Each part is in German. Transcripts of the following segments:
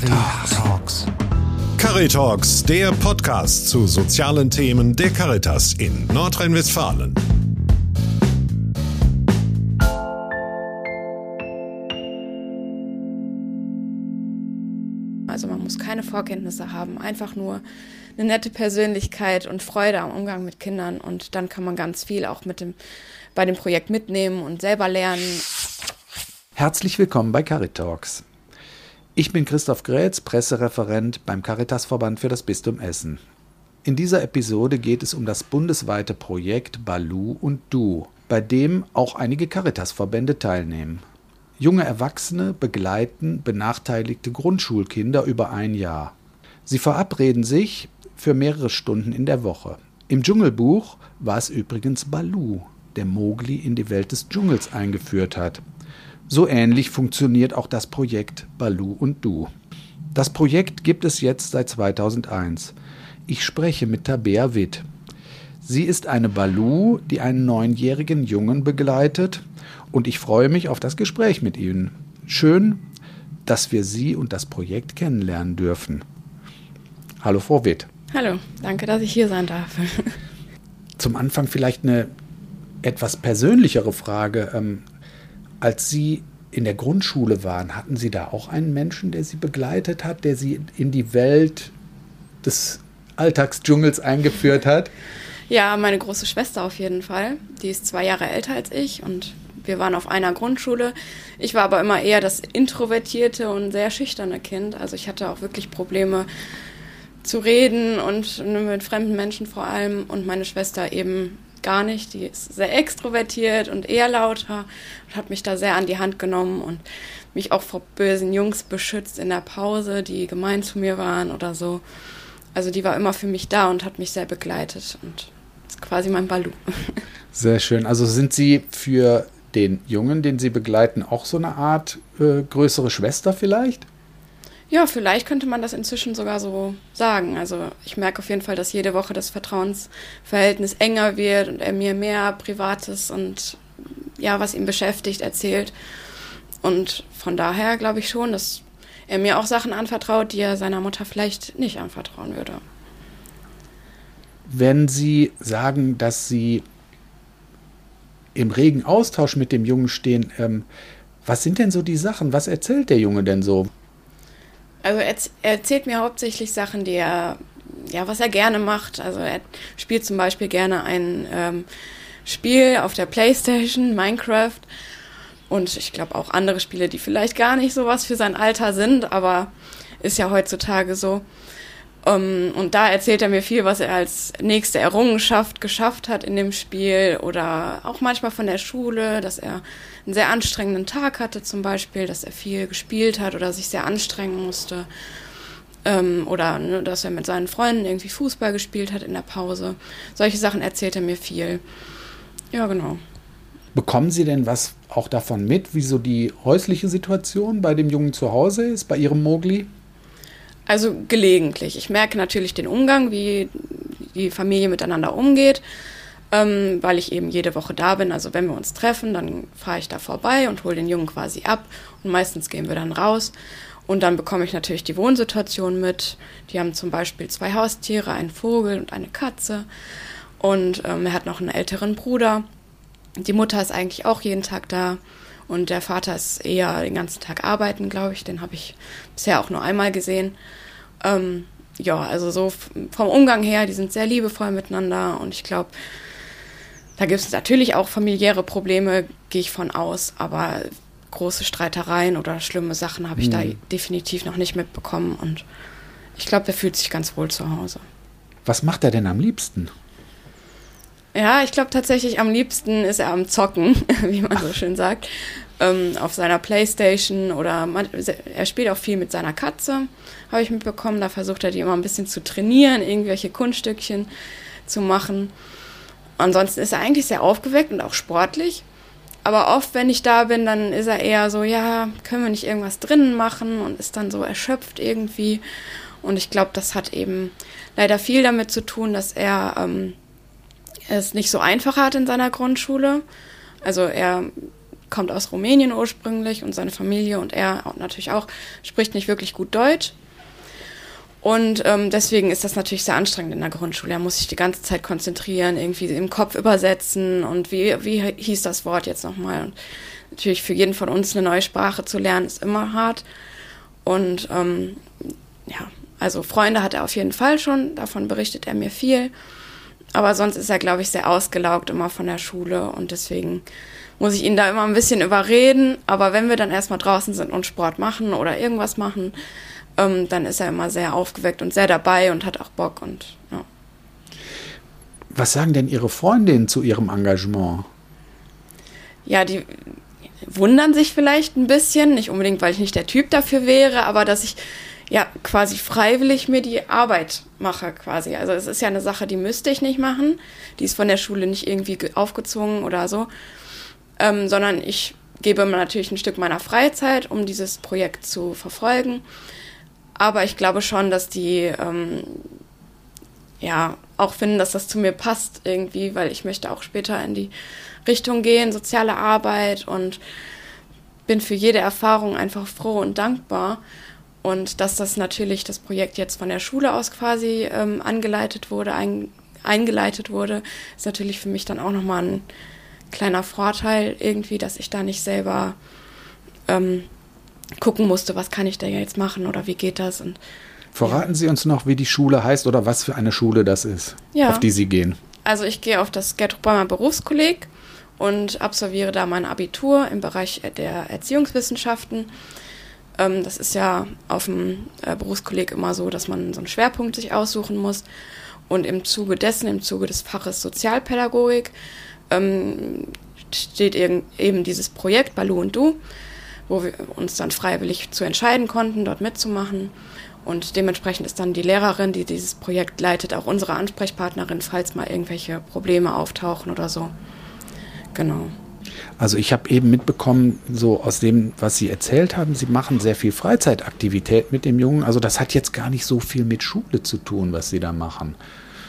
Caritalks. Caritalks, der Podcast zu sozialen Themen der Caritas in Nordrhein-Westfalen. Also man muss keine Vorkenntnisse haben, einfach nur eine nette Persönlichkeit und Freude am Umgang mit Kindern und dann kann man ganz viel auch mit dem bei dem Projekt mitnehmen und selber lernen. Herzlich willkommen bei Caritalks. Ich bin Christoph Grätz, Pressereferent beim Caritasverband für das Bistum Essen. In dieser Episode geht es um das bundesweite Projekt Balu und Du, bei dem auch einige Caritasverbände teilnehmen. Junge Erwachsene begleiten benachteiligte Grundschulkinder über ein Jahr. Sie verabreden sich für mehrere Stunden in der Woche. Im Dschungelbuch war es übrigens Balu, der Mowgli in die Welt des Dschungels eingeführt hat. So ähnlich funktioniert auch das Projekt Balu und Du. Das Projekt gibt es jetzt seit 2001. Ich spreche mit Tabea Witt. Sie ist eine Balu, die einen neunjährigen Jungen begleitet und ich freue mich auf das Gespräch mit Ihnen. Schön, dass wir Sie und das Projekt kennenlernen dürfen. Hallo, Frau Witt. Hallo, danke, dass ich hier sein darf. Zum Anfang vielleicht eine etwas persönlichere Frage. Als Sie in der Grundschule waren, hatten Sie da auch einen Menschen, der Sie begleitet hat, der Sie in die Welt des Alltagsdschungels eingeführt hat? Ja, meine große Schwester auf jeden Fall. Die ist zwei Jahre älter als ich und wir waren auf einer Grundschule. Ich war aber immer eher das introvertierte und sehr schüchterne Kind. Also ich hatte auch wirklich Probleme zu reden und mit fremden Menschen vor allem und meine Schwester eben gar nicht. Die ist sehr extrovertiert und eher lauter und hat mich da sehr an die Hand genommen und mich auch vor bösen Jungs beschützt in der Pause, die gemein zu mir waren oder so. Also die war immer für mich da und hat mich sehr begleitet und ist quasi mein Balu. Sehr schön. Also sind Sie für den Jungen, den Sie begleiten, auch so eine Art äh, größere Schwester vielleicht? Ja, vielleicht könnte man das inzwischen sogar so sagen. Also ich merke auf jeden Fall, dass jede Woche das Vertrauensverhältnis enger wird und er mir mehr Privates und ja, was ihn beschäftigt, erzählt. Und von daher glaube ich schon, dass er mir auch Sachen anvertraut, die er seiner Mutter vielleicht nicht anvertrauen würde. Wenn Sie sagen, dass Sie im regen Austausch mit dem Jungen stehen, ähm, was sind denn so die Sachen? Was erzählt der Junge denn so? Also er, er erzählt mir hauptsächlich Sachen, die er, ja, was er gerne macht. Also er spielt zum Beispiel gerne ein ähm, Spiel auf der Playstation, Minecraft. Und ich glaube auch andere Spiele, die vielleicht gar nicht so was für sein Alter sind, aber ist ja heutzutage so. Um, ähm, und da erzählt er mir viel, was er als nächste Errungenschaft geschafft hat in dem Spiel oder auch manchmal von der Schule, dass er einen sehr anstrengenden Tag hatte zum Beispiel, dass er viel gespielt hat oder sich sehr anstrengen musste. Um, oder ne, dass er mit seinen Freunden irgendwie Fußball gespielt hat in der Pause. Solche Sachen erzählt er mir viel. Ja, genau. Bekommen Sie denn was auch davon mit, wie so die häusliche Situation bei dem Jungen zu Hause ist, bei Ihrem Mogli? Also gelegentlich. Ich merke natürlich den Umgang, wie die Familie miteinander umgeht, ähm, weil ich eben jede Woche da bin. Also wenn wir uns treffen, dann fahre ich da vorbei und hole den Jungen quasi ab und meistens gehen wir dann raus. Und dann bekomme ich natürlich die Wohnsituation mit. Die haben zum Beispiel zwei Haustiere, einen Vogel und eine Katze. Und ähm, er hat noch einen älteren Bruder. Die Mutter ist eigentlich auch jeden Tag da. Und der Vater ist eher den ganzen Tag arbeiten, glaube ich. Den habe ich bisher auch nur einmal gesehen. Ähm, ja, also so vom Umgang her, die sind sehr liebevoll miteinander und ich glaube, da gibt es natürlich auch familiäre Probleme, gehe ich von aus, aber große Streitereien oder schlimme Sachen habe ich mhm. da definitiv noch nicht mitbekommen und ich glaube, der fühlt sich ganz wohl zu Hause. Was macht er denn am liebsten? Ja, ich glaube tatsächlich am liebsten ist er am Zocken, wie man so schön sagt, ähm, auf seiner Playstation oder man, er spielt auch viel mit seiner Katze, habe ich mitbekommen. Da versucht er die immer ein bisschen zu trainieren, irgendwelche Kunststückchen zu machen. Ansonsten ist er eigentlich sehr aufgeweckt und auch sportlich. Aber oft, wenn ich da bin, dann ist er eher so, ja, können wir nicht irgendwas drinnen machen und ist dann so erschöpft irgendwie. Und ich glaube, das hat eben leider viel damit zu tun, dass er ähm, es nicht so einfach hat in seiner Grundschule. Also er kommt aus Rumänien ursprünglich und seine Familie und er natürlich auch spricht nicht wirklich gut Deutsch. Und ähm, deswegen ist das natürlich sehr anstrengend in der Grundschule. Er muss sich die ganze Zeit konzentrieren, irgendwie im Kopf übersetzen und wie, wie hieß das Wort jetzt nochmal. Und natürlich für jeden von uns eine neue Sprache zu lernen, ist immer hart. Und ähm, ja, also Freunde hat er auf jeden Fall schon, davon berichtet er mir viel. Aber sonst ist er, glaube ich, sehr ausgelaugt immer von der Schule und deswegen muss ich ihn da immer ein bisschen überreden. Aber wenn wir dann erstmal draußen sind und Sport machen oder irgendwas machen, ähm, dann ist er immer sehr aufgeweckt und sehr dabei und hat auch Bock und ja. Was sagen denn Ihre Freundinnen zu Ihrem Engagement? Ja, die wundern sich vielleicht ein bisschen, nicht unbedingt, weil ich nicht der Typ dafür wäre, aber dass ich ja quasi freiwillig mir die Arbeit mache quasi. Also es ist ja eine Sache, die müsste ich nicht machen, die ist von der Schule nicht irgendwie aufgezwungen oder so, ähm, sondern ich gebe mir natürlich ein Stück meiner Freizeit, um dieses Projekt zu verfolgen. Aber ich glaube schon, dass die ähm, ja auch finden, dass das zu mir passt irgendwie, weil ich möchte auch später in die Richtung gehen, soziale Arbeit und bin für jede Erfahrung einfach froh und dankbar. Und dass das natürlich das Projekt jetzt von der Schule aus quasi ähm, angeleitet wurde, ein, eingeleitet wurde, ist natürlich für mich dann auch nochmal ein kleiner Vorteil irgendwie, dass ich da nicht selber ähm, gucken musste, was kann ich da jetzt machen oder wie geht das. Und, Verraten ja. Sie uns noch, wie die Schule heißt oder was für eine Schule das ist, ja. auf die Sie gehen. Also ich gehe auf das Gertrud Bäumer Berufskolleg und absolviere da mein Abitur im Bereich der Erziehungswissenschaften. Ähm, das ist ja auf dem äh, Berufskolleg immer so, dass man so einen Schwerpunkt sich aussuchen muss. Und im Zuge dessen, im Zuge des Faches Sozialpädagogik, ähm, steht eben, dieses Projekt Balu und Du wo wir uns dann freiwillig zu entscheiden konnten, dort mitzumachen. Und dementsprechend ist dann die Lehrerin, die dieses Projekt leitet, auch unsere Ansprechpartnerin, falls mal irgendwelche Probleme auftauchen oder so. Genau. Also ich habe eben mitbekommen, so aus dem, was Sie erzählt haben, Sie machen sehr viel Freizeitaktivität mit dem Jungen. Also das hat jetzt gar nicht so viel mit Schule zu tun, was Sie da machen.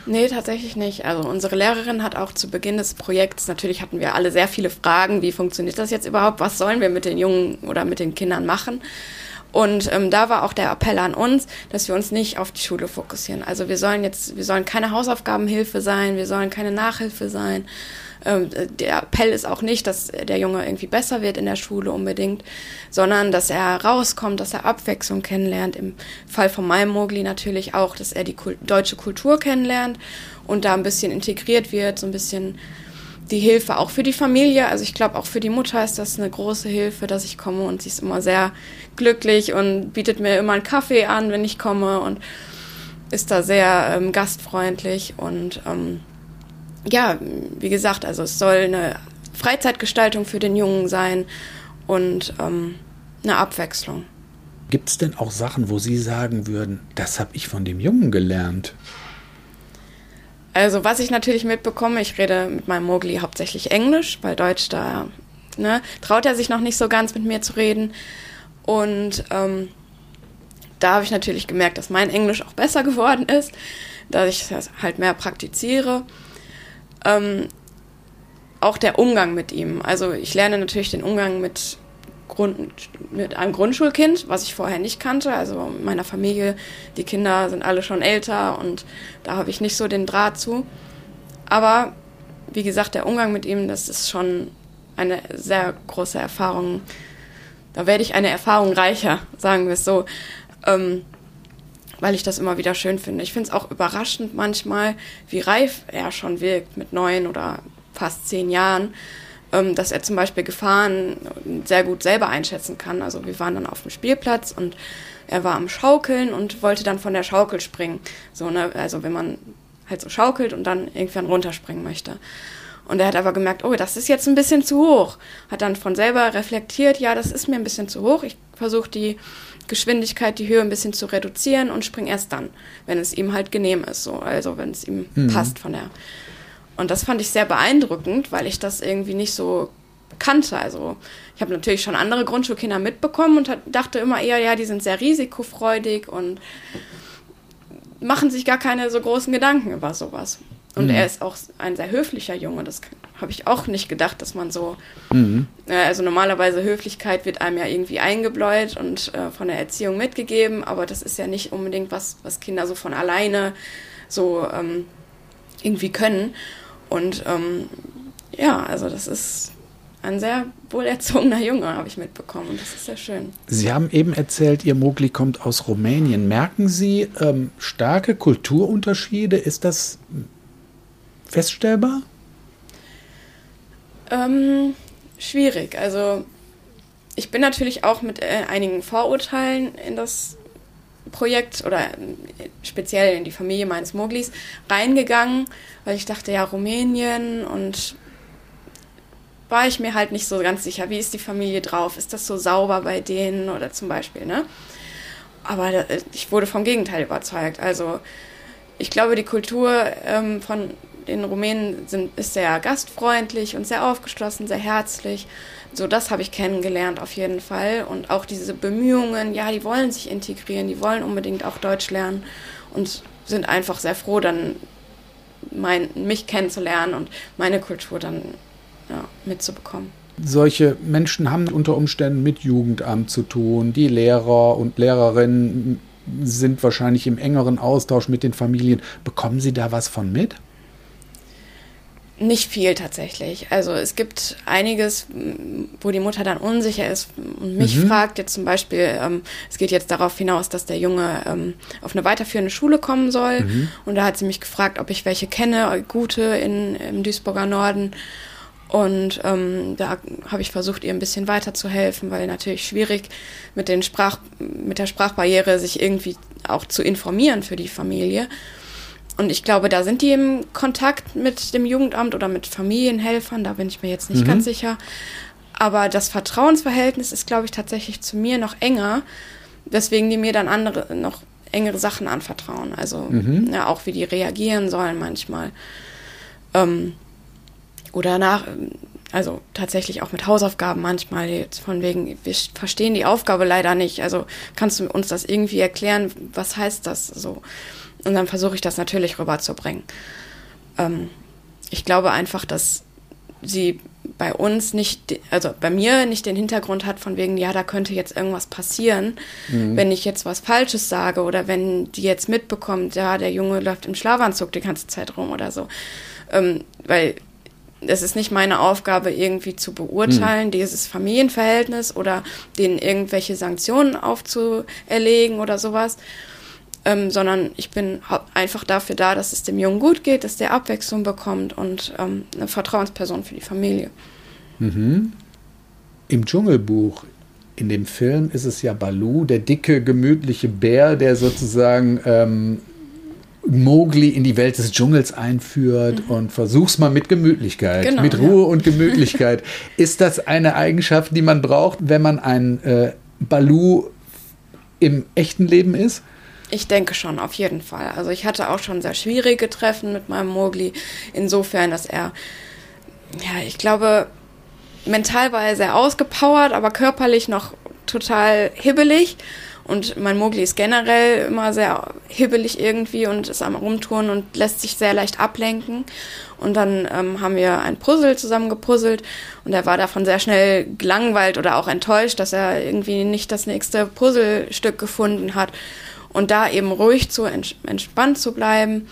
Nee, tatsächlich nicht. Also unsere Lehrerin hat auch zu Beginn des Projekts, natürlich hatten wir alle sehr viele Fragen, wie funktioniert das jetzt überhaupt, was sollen wir mit den Jungen oder mit den Kindern machen. Und ähm, da war auch der Appell an uns, dass wir uns nicht auf die Schule fokussieren. Also wir sollen jetzt, wir sollen keine Hausaufgabenhilfe sein, wir sollen keine Nachhilfe sein, ähm, der Appell ist auch nicht, dass der Junge irgendwie besser wird in der Schule unbedingt, sondern dass er rauskommt, dass er Abwechslung kennenlernt. Im Fall von meinem Mogli natürlich auch, dass er die Kult deutsche Kultur kennenlernt und da ein bisschen integriert wird, so ein bisschen die Hilfe auch für die Familie. Also ich glaube, auch für die Mutter ist das eine große Hilfe, dass ich komme und sie ist immer sehr glücklich und bietet mir immer einen Kaffee an, wenn ich komme und ist da sehr ähm, gastfreundlich und ähm, ja, wie gesagt, also es soll eine Freizeitgestaltung für den Jungen sein und ähm, eine Abwechslung. Gibt es denn auch Sachen, wo Sie sagen würden, das habe ich von dem Jungen gelernt? Also was ich natürlich mitbekomme, ich rede mit meinem Mogli hauptsächlich Englisch, weil Deutsch da ne, traut er sich noch nicht so ganz mit mir zu reden. Und ähm, da habe ich natürlich gemerkt, dass mein Englisch auch besser geworden ist, dass ich das halt mehr praktiziere ähm, auch der Umgang mit ihm. Also ich lerne natürlich den Umgang mit, Grund, mit einem Grundschulkind, was ich vorher nicht kannte. Also in meiner Familie, die Kinder sind alle schon älter und da habe ich nicht so den Draht zu. Aber wie gesagt, der Umgang mit ihm, das ist schon eine sehr große Erfahrung. Da werde ich eine Erfahrung reicher, sagen wir es so. Ähm, weil ich das immer wieder schön finde. Ich finde es auch überraschend manchmal, wie reif er schon wirkt mit neun oder fast zehn Jahren, dass er zum Beispiel Gefahren sehr gut selber einschätzen kann. Also wir waren dann auf dem Spielplatz und er war am Schaukeln und wollte dann von der Schaukel springen. So, ne? Also wenn man halt so schaukelt und dann irgendwann runterspringen möchte. Und er hat aber gemerkt, oh, das ist jetzt ein bisschen zu hoch. Hat dann von selber reflektiert, ja, das ist mir ein bisschen zu hoch. Ich versuche die Geschwindigkeit, die Höhe ein bisschen zu reduzieren und spring erst dann, wenn es ihm halt genehm ist, so, also wenn es ihm mhm. passt von der. Und das fand ich sehr beeindruckend, weil ich das irgendwie nicht so kannte. Also ich habe natürlich schon andere Grundschulkinder mitbekommen und dachte immer eher, ja, die sind sehr risikofreudig und machen sich gar keine so großen Gedanken über sowas. Und mhm. er ist auch ein sehr höflicher Junge, das habe ich auch nicht gedacht, dass man so, mhm. äh, also normalerweise Höflichkeit wird einem ja irgendwie eingebläut und äh, von der Erziehung mitgegeben, aber das ist ja nicht unbedingt was, was Kinder so von alleine so ähm, irgendwie können. Und ähm, ja, also das ist ein sehr wohlerzogener Junge, habe ich mitbekommen. Und das ist sehr schön. Sie haben eben erzählt, Ihr Mogli kommt aus Rumänien. Merken Sie ähm, starke Kulturunterschiede? Ist das feststellbar? Ähm, schwierig. Also ich bin natürlich auch mit äh, einigen Vorurteilen in das Projekt oder äh, speziell in die Familie meines Moglis reingegangen, weil ich dachte, ja, Rumänien und war ich mir halt nicht so ganz sicher, wie ist die Familie drauf? Ist das so sauber bei denen oder zum Beispiel, ne? Aber äh, ich wurde vom Gegenteil überzeugt. Also ich glaube, die Kultur ähm, von den Rumänen sind, ist sehr gastfreundlich und sehr aufgeschlossen, sehr herzlich. So, das habe ich kennengelernt auf jeden Fall. Und auch diese Bemühungen, ja, die wollen sich integrieren, die wollen unbedingt auch Deutsch lernen und sind einfach sehr froh, dann mein, mich kennenzulernen und meine Kultur dann ja, mitzubekommen. Solche Menschen haben unter Umständen mit Jugendamt zu tun. Die Lehrer und Lehrerinnen sind wahrscheinlich im engeren Austausch mit den Familien. Bekommen Sie da was von mit? Nicht viel tatsächlich. Also es gibt einiges, wo die Mutter dann unsicher ist und mich mhm. fragt. Jetzt zum Beispiel, ähm, es geht jetzt darauf hinaus, dass der Junge ähm, auf eine weiterführende Schule kommen soll. Mhm. Und da hat sie mich gefragt, ob ich welche kenne, gute in, im Duisburger Norden. Und ähm, da habe ich versucht, ihr ein bisschen weiterzuhelfen, weil natürlich schwierig mit, den Sprach, mit der Sprachbarriere sich irgendwie auch zu informieren für die Familie. Und ich glaube, da sind die im Kontakt mit dem Jugendamt oder mit Familienhelfern, da bin ich mir jetzt nicht mhm. ganz sicher. Aber das Vertrauensverhältnis ist, glaube ich, tatsächlich zu mir noch enger, weswegen die mir dann andere, noch engere Sachen anvertrauen. Also mhm. ja, auch wie die reagieren sollen manchmal. Ähm, oder nach, also tatsächlich auch mit Hausaufgaben manchmal, jetzt von wegen, wir verstehen die Aufgabe leider nicht. Also kannst du uns das irgendwie erklären, was heißt das so? Und dann versuche ich das natürlich rüberzubringen. Ähm, ich glaube einfach, dass sie bei uns nicht, also bei mir nicht den Hintergrund hat von wegen, ja, da könnte jetzt irgendwas passieren, mhm. wenn ich jetzt was Falsches sage oder wenn die jetzt mitbekommt, ja, der Junge läuft im Schlafanzug die ganze Zeit rum oder so. Ähm, weil es ist nicht meine Aufgabe, irgendwie zu beurteilen, hm. dieses Familienverhältnis oder denen irgendwelche Sanktionen aufzuerlegen oder sowas, ähm, sondern ich bin einfach dafür da, dass es dem Jungen gut geht, dass der Abwechslung bekommt und ähm, eine Vertrauensperson für die Familie. Mhm. Im Dschungelbuch, in dem Film, ist es ja Balu, der dicke, gemütliche Bär, der sozusagen ähm, Mowgli in die Welt des Dschungels einführt mhm. und versuch's mal mit Gemütlichkeit, genau, mit Ruhe ja. und Gemütlichkeit. Ist das eine Eigenschaft, die man braucht, wenn man ein äh, Balu im echten Leben ist? Ich denke schon, auf jeden Fall. Also ich hatte auch schon sehr schwierige Treffen mit meinem Mowgli, insofern, dass er, ja, ich glaube, mental war er sehr ausgepowert, aber körperlich noch total hibbelig. Und mein Mogli ist generell immer sehr hibbelig irgendwie und ist am Rumtouren und lässt sich sehr leicht ablenken. Und dann ähm, haben wir ein Puzzle zusammen gepuzzelt und er war davon sehr schnell gelangweilt oder auch enttäuscht, dass er irgendwie nicht das nächste Puzzlestück gefunden hat. Und da eben ruhig zu entspannt zu bleiben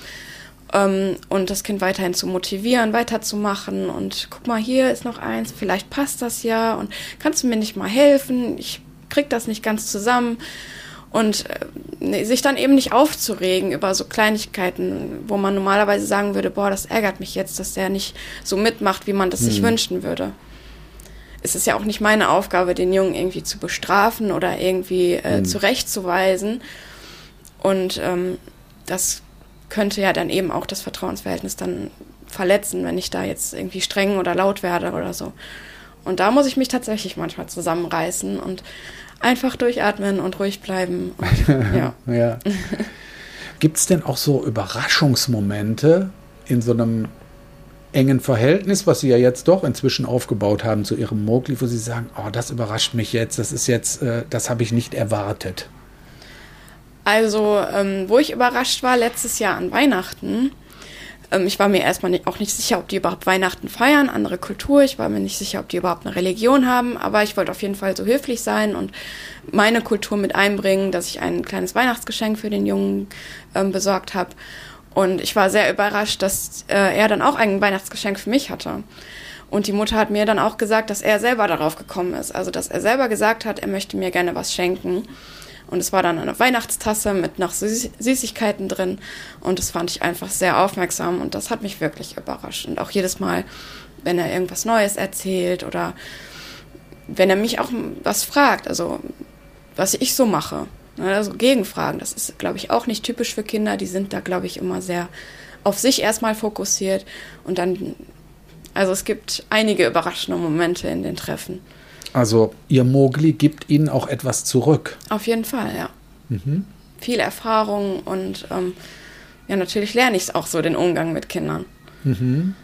ähm, und das Kind weiterhin zu motivieren, weiterzumachen und guck mal, hier ist noch eins, vielleicht passt das ja und kannst du mir nicht mal helfen? Ich kriegt das nicht ganz zusammen und äh, sich dann eben nicht aufzuregen über so Kleinigkeiten, wo man normalerweise sagen würde, boah, das ärgert mich jetzt, dass der nicht so mitmacht, wie man das hm. sich wünschen würde. Es ist ja auch nicht meine Aufgabe, den Jungen irgendwie zu bestrafen oder irgendwie äh, hm. zurechtzuweisen. Und ähm, das könnte ja dann eben auch das Vertrauensverhältnis dann verletzen, wenn ich da jetzt irgendwie streng oder laut werde oder so. Und da muss ich mich tatsächlich manchmal zusammenreißen und einfach durchatmen und ruhig bleiben. Und, ja. ja. Gibt es denn auch so Überraschungsmomente in so einem engen Verhältnis, was Sie ja jetzt doch inzwischen aufgebaut haben zu Ihrem Mogli, wo Sie sagen, oh, das überrascht mich jetzt, das ist jetzt, äh, das habe ich nicht erwartet? Also, ähm, wo ich überrascht war, letztes Jahr an Weihnachten, Ähm, ich war mir erstmal nicht, auch nicht sicher, ob die überhaupt Weihnachten feiern, andere Kultur. Ich war mir nicht sicher, ob die überhaupt eine Religion haben, aber ich wollte auf jeden Fall so höflich sein und meine Kultur mit einbringen, dass ich ein kleines Weihnachtsgeschenk für den Jungen ähm, besorgt habe. Und ich war sehr überrascht, dass äh, er dann auch ein Weihnachtsgeschenk für mich hatte. Und die Mutter hat mir dann auch gesagt, dass er selber darauf gekommen ist. Also, dass er selber gesagt hat, er möchte mir gerne was schenken. Und es war dann eine Weihnachtstasse mit noch Süß Süßigkeiten drin. Und das fand ich einfach sehr aufmerksam und das hat mich wirklich überrascht. Und auch jedes Mal, wenn er irgendwas Neues erzählt oder wenn er mich auch was fragt, also was ich so mache. Ne, also Gegenfragen, das ist, glaube ich, auch nicht typisch für Kinder. Die sind da, glaube ich, immer sehr auf sich erstmal fokussiert und dann, also es gibt einige überraschende Momente in den Treffen. Also ihr Mogli gibt ihnen auch etwas zurück. Auf jeden Fall, ja. Mhm. Viel Erfahrung und ähm, ja, natürlich lerne ich es auch so, den Umgang mit Kindern. Mhm.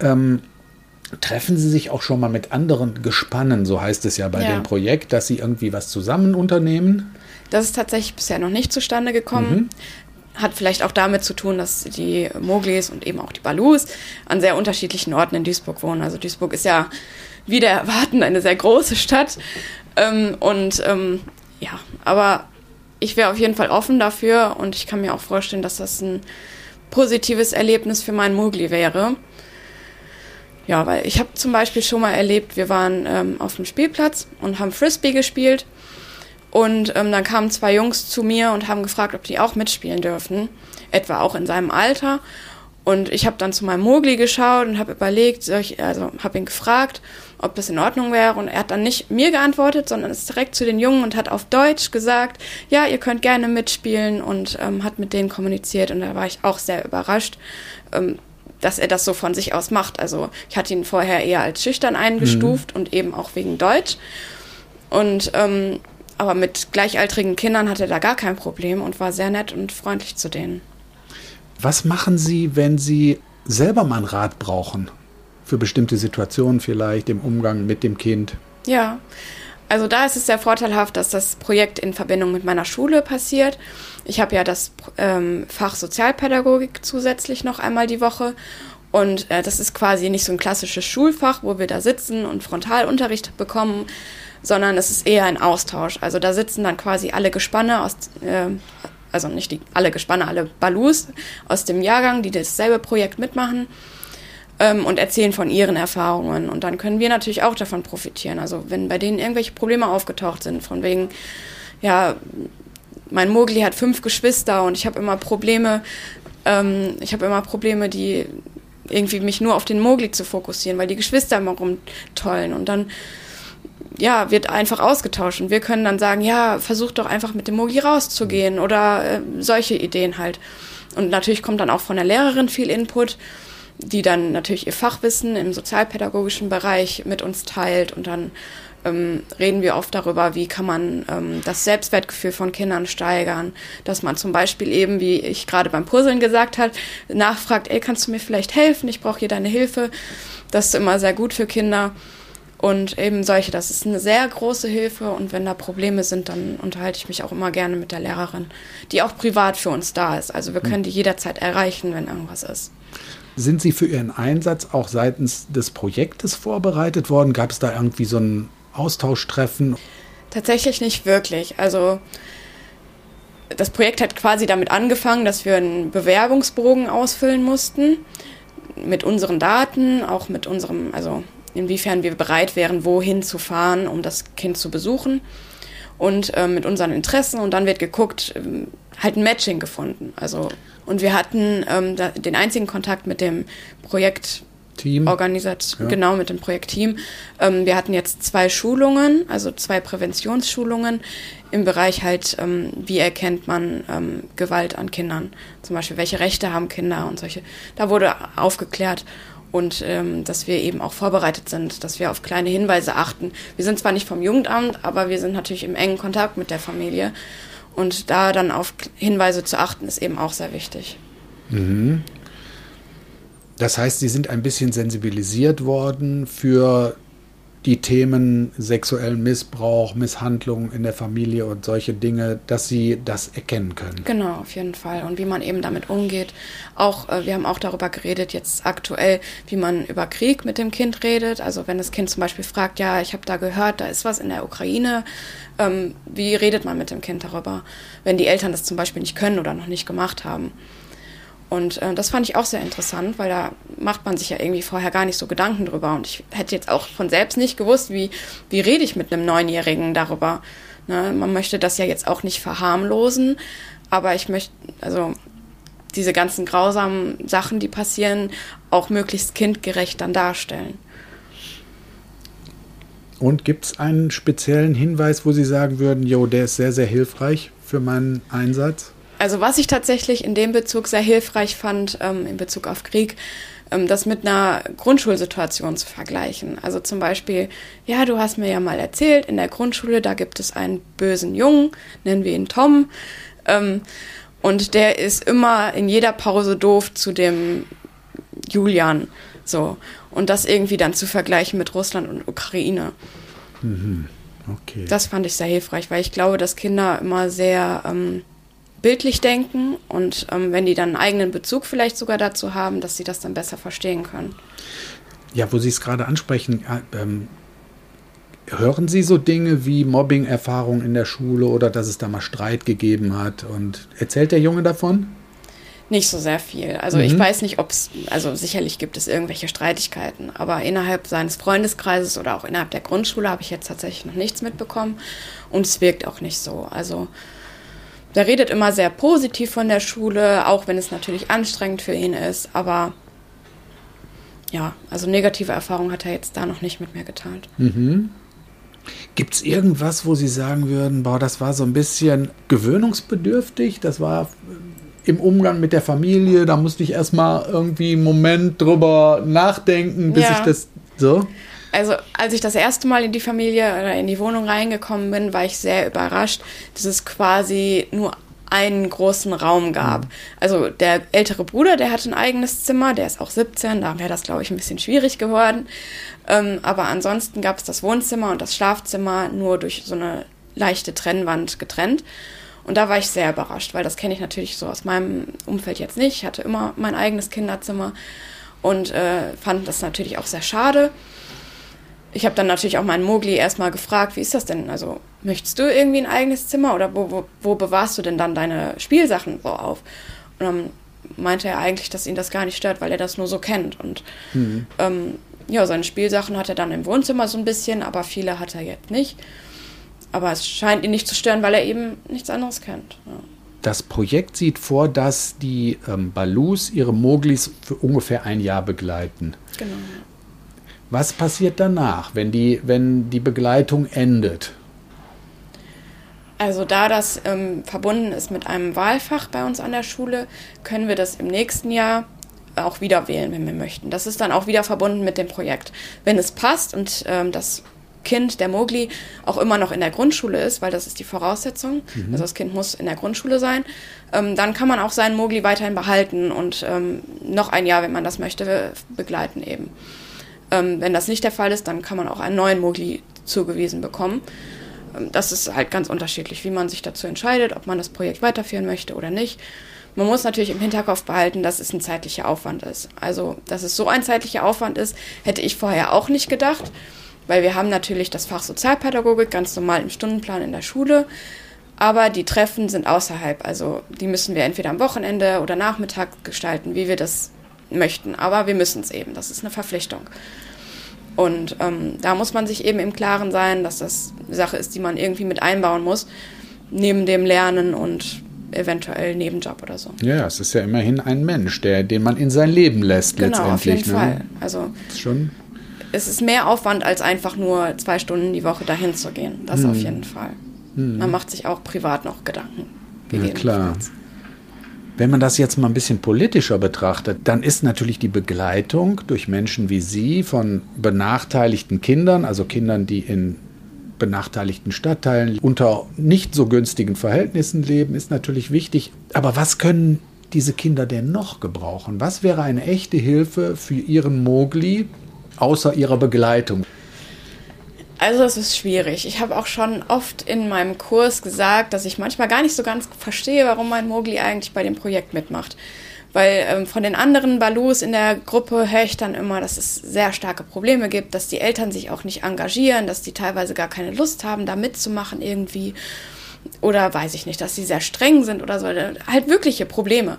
Ähm, treffen Sie sich auch schon mal mit anderen Gespannen, so heißt es ja bei ja. dem Projekt, dass Sie irgendwie was zusammen unternehmen? Das ist tatsächlich bisher noch nicht zustande gekommen. Mhm hat vielleicht auch damit zu tun, dass die Moglis und eben auch die Balus an sehr unterschiedlichen Orten in Duisburg wohnen. Also Duisburg ist ja wieder erwarten, eine sehr große Stadt. Ähm, und ähm, ja, aber ich wäre auf jeden Fall offen dafür und ich kann mir auch vorstellen, dass das ein positives Erlebnis für meinen Mogli wäre. Ja, weil ich habe zum Beispiel schon mal erlebt, wir waren ähm, auf dem Spielplatz und haben Frisbee gespielt. Und ähm, dann kamen zwei Jungs zu mir und haben gefragt, ob die auch mitspielen dürfen, etwa auch in seinem Alter. Und ich habe dann zu meinem Mogli geschaut und habe überlegt, ich, also habe ihn gefragt, ob das in Ordnung wäre. Und er hat dann nicht mir geantwortet, sondern ist direkt zu den Jungen und hat auf Deutsch gesagt, ja, ihr könnt gerne mitspielen und ähm, hat mit denen kommuniziert. Und da war ich auch sehr überrascht, ähm, dass er das so von sich aus macht. Also ich hatte ihn vorher eher als schüchtern eingestuft mhm. und eben auch wegen Deutsch. Und ähm, aber mit gleichaltrigen Kindern hatte er da gar kein Problem und war sehr nett und freundlich zu denen. Was machen Sie, wenn Sie selber mal einen Rat brauchen? Für bestimmte Situationen vielleicht im Umgang mit dem Kind. Ja, also da ist es sehr vorteilhaft, dass das Projekt in Verbindung mit meiner Schule passiert. Ich habe ja das ähm, Fach Sozialpädagogik zusätzlich noch einmal die Woche. Und äh, das ist quasi nicht so ein klassisches Schulfach, wo wir da sitzen und Frontalunterricht bekommen, sondern es ist eher ein Austausch. Also da sitzen dann quasi alle Gespanne aus, äh, also nicht die, alle Gespanne, alle Balus aus dem Jahrgang, die dasselbe Projekt mitmachen ähm, und erzählen von ihren Erfahrungen. Und dann können wir natürlich auch davon profitieren. Also wenn bei denen irgendwelche Probleme aufgetaucht sind, von wegen, ja, mein Mogli hat fünf Geschwister und ich habe immer Probleme, ähm, ich habe immer Probleme, die irgendwie mich nur auf den Mogli zu fokussieren, weil die Geschwister immer rumtollen und dann ja, wird einfach ausgetauscht und wir können dann sagen, ja, versuch doch einfach mit dem Mogli rauszugehen oder äh, solche Ideen halt. Und natürlich kommt dann auch von der Lehrerin viel Input die dann natürlich ihr Fachwissen im sozialpädagogischen Bereich mit uns teilt und dann ähm, reden wir oft darüber, wie kann man ähm, das Selbstwertgefühl von Kindern steigern, dass man zum Beispiel eben, wie ich gerade beim Puzzeln gesagt habe, nachfragt, ey, kannst du mir vielleicht helfen? Ich brauche hier deine Hilfe. Das ist immer sehr gut für Kinder. Und eben solche, das ist eine sehr große Hilfe und wenn da Probleme sind, dann unterhalte ich mich auch immer gerne mit der Lehrerin, die auch privat für uns da ist. Also wir hm. können die jederzeit erreichen, wenn irgendwas ist. Sind Sie für Ihren Einsatz auch seitens des Projektes vorbereitet worden? Gab es da irgendwie so ein Austauschtreffen? Tatsächlich nicht wirklich. Also das Projekt hat quasi damit angefangen, dass wir einen Bewerbungsbogen ausfüllen mussten mit unseren Daten, auch mit unserem, also inwiefern wir bereit wären, wohin zu fahren, um das Kind zu besuchen und äh, mit unseren Interessen und dann wird geguckt, äh, halt ein Matching gefunden. Also und wir hatten ähm, da, den einzigen Kontakt mit dem Projekt Team. Organisation, ja. genau, mit dem Projektteam. Ähm, wir hatten jetzt zwei Schulungen, also zwei Präventionsschulungen im Bereich halt, ähm, wie erkennt man ähm, Gewalt an Kindern. Zum Beispiel, welche Rechte haben Kinder und solche. Da wurde aufgeklärt und ähm, dass wir eben auch vorbereitet sind, dass wir auf kleine Hinweise achten. Wir sind zwar nicht vom Jugendamt, aber wir sind natürlich im engen Kontakt mit der Familie und da dann auf Hinweise zu achten, ist eben auch sehr wichtig. Mhm. Das heißt, Sie sind ein bisschen sensibilisiert worden für die Themen sexuellen Missbrauch, Misshandlung in der Familie und solche Dinge, dass sie das erkennen können. Genau, auf jeden Fall. Und wie man eben damit umgeht. Auch, äh, wir haben auch darüber geredet, jetzt aktuell, wie man über Krieg mit dem Kind redet. Also wenn das Kind zum Beispiel fragt, ja, ich habe da gehört, da ist was in der Ukraine. Ähm, wie redet man mit dem Kind darüber, wenn die Eltern das zum Beispiel nicht können oder noch nicht gemacht haben? Und äh, das fand ich auch sehr interessant, weil da macht man sich ja irgendwie vorher gar nicht so Gedanken drüber. Und ich hätte jetzt auch von selbst nicht gewusst, wie, wie rede ich mit einem Neunjährigen darüber. Ne? Man möchte das ja jetzt auch nicht verharmlosen, aber ich möchte, also diese ganzen grausamen Sachen, die passieren, auch möglichst kindgerecht dann darstellen. Und gibt es einen speziellen Hinweis, wo Sie sagen würden, jo, der ist sehr, sehr hilfreich für meinen Einsatz? Also was ich tatsächlich in dem Bezug sehr hilfreich fand, ähm, in Bezug auf Krieg, ähm, das mit einer Grundschulsituation zu vergleichen. Also zum Beispiel, ja, du hast mir ja mal erzählt, in der Grundschule, da gibt es einen bösen Jungen, nennen wir ihn Tom, ähm, und der ist immer in jeder Pause doof zu dem Julian. So. Und das irgendwie dann zu vergleichen mit Russland und Ukraine. Mhm. Okay. Das fand ich sehr hilfreich, weil ich glaube, dass Kinder immer sehr ähm, bildlich denken und ähm, wenn die dann einen eigenen Bezug vielleicht sogar dazu haben, dass sie das dann besser verstehen können. Ja, wo Sie es gerade ansprechen, ähm, hören Sie so Dinge wie Mobbing-Erfahrungen in der Schule oder dass es da mal Streit gegeben hat und erzählt der Junge davon? Nicht so sehr viel. Also mhm. ich weiß nicht, ob es, also sicherlich gibt es irgendwelche Streitigkeiten, aber innerhalb seines Freundeskreises oder auch innerhalb der Grundschule habe ich jetzt tatsächlich noch nichts mitbekommen und es wirkt auch nicht so. Also der redet immer sehr positiv von der Schule, auch wenn es natürlich anstrengend für ihn ist, aber ja, also negative Erfahrungen hat er jetzt da noch nicht mit mir geteilt. Mhm. Gibt es irgendwas, wo Sie sagen würden, boah, das war so ein bisschen gewöhnungsbedürftig, das war im Umgang mit der Familie, da musste ich erstmal irgendwie einen Moment drüber nachdenken, bis ja. ich das so. Also, als ich das erste Mal in die Familie oder in die Wohnung reingekommen bin, war ich sehr überrascht, dass es quasi nur einen großen Raum gab. Mhm. Also der ältere Bruder, der hatte ein eigenes Zimmer, der ist auch 17, da wäre das, glaube ich, ein bisschen schwierig geworden. Ähm, aber ansonsten gab es das Wohnzimmer und das Schlafzimmer nur durch so eine leichte Trennwand getrennt. Und da war ich sehr überrascht, weil das kenne ich natürlich so aus meinem Umfeld jetzt nicht. Ich hatte immer mein eigenes Kinderzimmer und äh, fand das natürlich auch sehr schade. Ich habe dann natürlich auch meinen Mogli erstmal gefragt, wie ist das denn? Also, möchtest du irgendwie ein eigenes Zimmer oder wo, wo, wo bewahrst du denn dann deine Spielsachen so auf? Und dann meinte er eigentlich, dass ihn das gar nicht stört, weil er das nur so kennt. Und mhm. ähm, ja, seine Spielsachen hat er dann im Wohnzimmer so ein bisschen, aber viele hat er jetzt nicht. Aber es scheint ihn nicht zu stören, weil er eben nichts anderes kennt. Ja. Das Projekt sieht vor, dass die ähm, Balus ihre Moglis für ungefähr ein Jahr begleiten. Genau. Was passiert danach, wenn die, wenn die Begleitung endet? Also da das ähm, verbunden ist mit einem Wahlfach bei uns an der Schule, können wir das im nächsten Jahr auch wieder wählen, wenn wir möchten. Das ist dann auch wieder verbunden mit dem Projekt. Wenn es passt und ähm, das Kind, der Mogli, auch immer noch in der Grundschule ist, weil das ist die Voraussetzung. Mhm. Also das Kind muss in der Grundschule sein. Ähm, dann kann man auch seinen Mogli weiterhin behalten und ähm, noch ein Jahr, wenn man das möchte, begleiten eben. Ähm, wenn das nicht der Fall ist, dann kann man auch einen neuen Mogli zugewiesen bekommen. Ähm, das ist halt ganz unterschiedlich, wie man sich dazu entscheidet, ob man das Projekt weiterführen möchte oder nicht. Man muss natürlich im Hinterkopf behalten, dass es ein zeitlicher Aufwand ist. Also, dass es so ein zeitlicher Aufwand ist, hätte ich vorher auch nicht gedacht weil wir haben natürlich das Fach Sozialpädagogik ganz normal im Stundenplan in der Schule, aber die Treffen sind außerhalb. Also die müssen wir entweder am Wochenende oder Nachmittag gestalten, wie wir das möchten. Aber wir müssen es eben. Das ist eine Verpflichtung. Und ähm, da muss man sich eben im Klaren sein, dass das eine Sache ist, die man irgendwie mit einbauen muss, neben dem Lernen und eventuell Nebenjob oder so. Ja, es ist ja immerhin ein Mensch, der, den man in sein Leben lässt genau, letztendlich. Auf jeden ne? Fall. Also schon es ist mehr Aufwand, als einfach nur zwei Stunden die Woche dahin zu gehen. Das hm. auf jeden Fall. Hm. Man macht sich auch privat noch Gedanken. Ja, klar. Wenn man das jetzt mal ein bisschen politischer betrachtet, dann ist natürlich die Begleitung durch Menschen wie Sie von benachteiligten Kindern, also Kindern, die in benachteiligten Stadtteilen unter nicht so günstigen Verhältnissen leben, ist natürlich wichtig. Aber was können diese Kinder denn noch gebrauchen? Was wäre eine echte Hilfe für ihren Mogli, außer ihrer Begleitung? Also es ist schwierig. Ich habe auch schon oft in meinem Kurs gesagt, dass ich manchmal gar nicht so ganz verstehe, warum mein Mogli eigentlich bei dem Projekt mitmacht. Weil ähm, von den anderen Balus in der Gruppe höre ich dann immer, dass es sehr starke Probleme gibt, dass die Eltern sich auch nicht engagieren, dass die teilweise gar keine Lust haben, da mitzumachen irgendwie. Oder weiß ich nicht, dass sie sehr streng sind oder so. Halt wirkliche Probleme.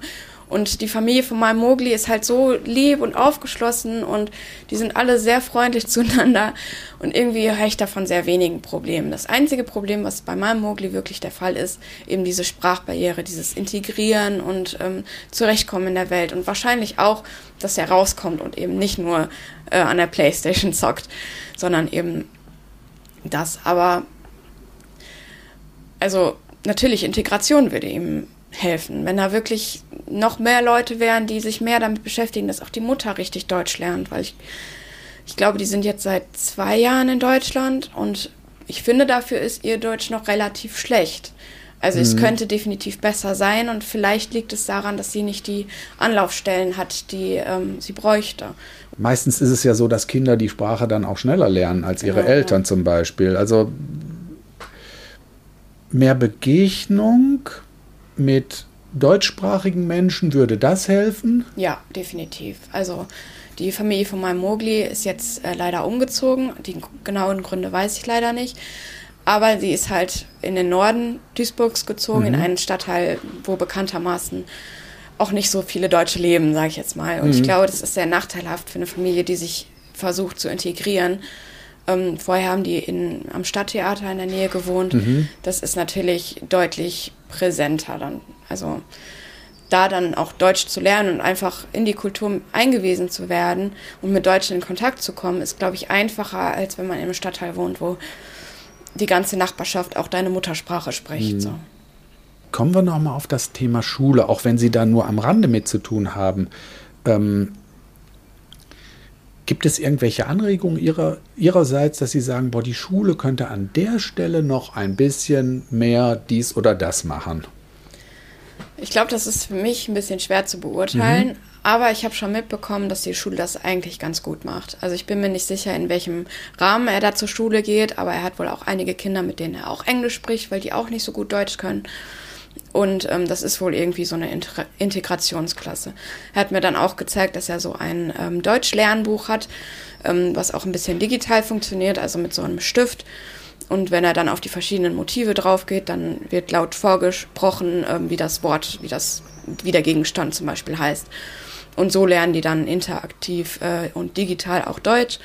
Und die Familie von meinem Mogli ist halt so lieb und aufgeschlossen und die sind alle sehr freundlich zueinander und irgendwie höre ich davon sehr wenigen Problemen. Das einzige Problem, was bei meinem Mogli wirklich der Fall ist, eben diese Sprachbarriere, dieses Integrieren und ähm, Zurechtkommen in der Welt und wahrscheinlich auch, dass er rauskommt und eben nicht nur äh, an der Playstation zockt, sondern eben das. Aber also natürlich Integration würde ihm helfen. Wenn da wirklich noch mehr Leute wären, die sich mehr damit beschäftigen, dass auch die Mutter richtig Deutsch lernt, weil ich, ich glaube, die sind jetzt seit zwei Jahren in Deutschland und ich finde, dafür ist ihr Deutsch noch relativ schlecht. Also mhm. es könnte definitiv besser sein und vielleicht liegt es daran, dass sie nicht die Anlaufstellen hat, die ähm, sie bräuchte. Meistens ist es ja so, dass Kinder die Sprache dann auch schneller lernen als ihre genau, Eltern ja. zum Beispiel. Also mehr Begegnung mit deutschsprachigen Menschen würde das helfen? Ja, definitiv. Also die Familie von meinem Mogli ist jetzt äh, leider umgezogen. Die genauen Gründe weiß ich leider nicht. Aber sie ist halt in den Norden Duisburgs gezogen, mhm. in einen Stadtteil, wo bekanntermaßen auch nicht so viele Deutsche leben, sage ich jetzt mal. Und mhm. ich glaube, das ist sehr nachteilhaft für eine Familie, die sich versucht zu integrieren. Ähm, vorher haben die in, am Stadttheater in der Nähe gewohnt. Mhm. Das ist natürlich deutlich präsenter dann. Also da dann auch Deutsch zu lernen und einfach in die Kultur eingewiesen zu werden und mit Deutschen in Kontakt zu kommen, ist, glaube ich, einfacher, als wenn man in einem Stadtteil wohnt, wo die ganze Nachbarschaft auch deine Muttersprache spricht. Mhm. So. Kommen wir nochmal auf das Thema Schule, auch wenn Sie da nur am Rande mit zu tun haben. Ähm, Gibt es irgendwelche Anregungen ihrer, Ihrerseits, dass Sie sagen, boah, die Schule könnte an der Stelle noch ein bisschen mehr dies oder das machen? Ich glaube, das ist für mich ein bisschen schwer zu beurteilen, mhm. aber ich habe schon mitbekommen, dass die Schule das eigentlich ganz gut macht. Also ich bin mir nicht sicher, in welchem Rahmen er da zur Schule geht, aber er hat wohl auch einige Kinder, mit denen er auch Englisch spricht, weil die auch nicht so gut Deutsch können. Und ähm, das ist wohl irgendwie so eine Inter Integrationsklasse. Er hat mir dann auch gezeigt, dass er so ein ähm, Deutsch-Lernbuch hat, ähm, was auch ein bisschen digital funktioniert, also mit so einem Stift. Und wenn er dann auf die verschiedenen Motive drauf geht, dann wird laut vorgesprochen, ähm, wie das Wort, wie das, wie der Gegenstand zum Beispiel heißt. Und so lernen die dann interaktiv äh, und digital auch Deutsch.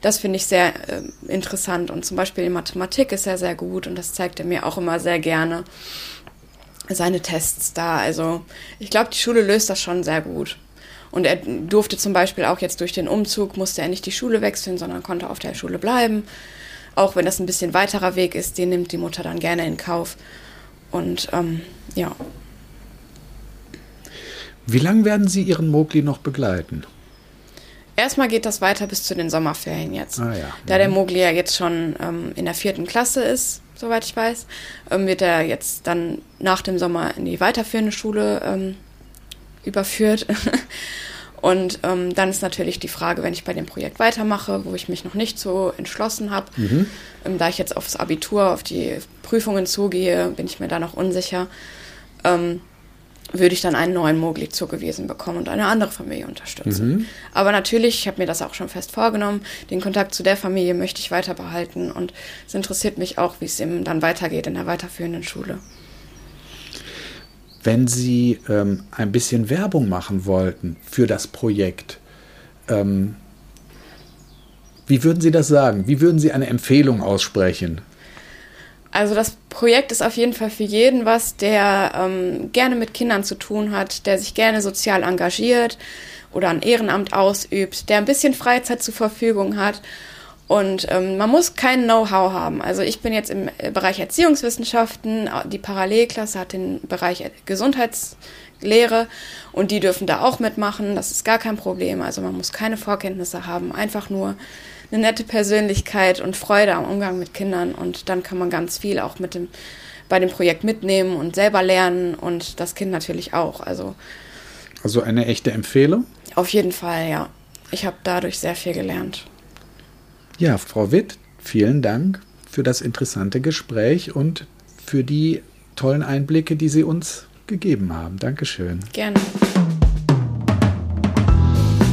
Das finde ich sehr äh, interessant. Und zum Beispiel in Mathematik ist er sehr gut und das zeigt er mir auch immer sehr gerne seine Tests da. Also ich glaube, die Schule löst das schon sehr gut. Und er durfte zum Beispiel auch jetzt durch den Umzug, musste er nicht die Schule wechseln, sondern konnte auf der Schule bleiben. Auch wenn das ein bisschen weiterer Weg ist, den nimmt die Mutter dann gerne in Kauf. Und ähm, ja. Wie lange werden Sie Ihren Mogli noch begleiten? Erstmal geht das weiter bis zu den Sommerferien jetzt. Ah, ja. Da der mhm. Mogli ja jetzt schon ähm, in der vierten Klasse ist, soweit ich weiß, ähm, wird er jetzt dann nach dem Sommer in die weiterführende Schule ähm, überführt. Und ähm, dann ist natürlich die Frage, wenn ich bei dem Projekt weitermache, wo ich mich noch nicht so entschlossen habe, mhm. ähm, da ich jetzt aufs Abitur, auf die Prüfungen zugehe, bin ich mir da noch unsicher. Ähm, würde ich dann einen neuen Mogli zugewiesen bekommen und eine andere Familie unterstützen. Mhm. Aber natürlich, ich habe mir das auch schon fest vorgenommen, den Kontakt zu der Familie möchte ich weiter behalten und es interessiert mich auch, wie es ihm dann weitergeht in der weiterführenden Schule. Wenn Sie ähm, ein bisschen Werbung machen wollten für das Projekt, ähm, wie würden Sie das sagen? Wie würden Sie eine Empfehlung aussprechen? Also das Projekt ist auf jeden Fall für jeden was, der ähm, gerne mit Kindern zu tun hat, der sich gerne sozial engagiert oder ein Ehrenamt ausübt, der ein bisschen Freizeit zur Verfügung hat. Und ähm, man muss kein Know-how haben. Also ich bin jetzt im Bereich Erziehungswissenschaften, die Parallelklasse hat den Bereich Gesundheitslehre und die dürfen da auch mitmachen. Das ist gar kein Problem. Also man muss keine Vorkenntnisse haben, einfach nur eine nette Persönlichkeit und Freude am Umgang mit Kindern und dann kann man ganz viel auch mit dem bei dem Projekt mitnehmen und selber lernen und das Kind natürlich auch. Also also eine echte Empfehlung? Auf jeden Fall, ja. Ich habe dadurch sehr viel gelernt. Ja, Frau Witt, vielen Dank für das interessante Gespräch und für die tollen Einblicke, die Sie uns gegeben haben. Dankeschön. Gerne.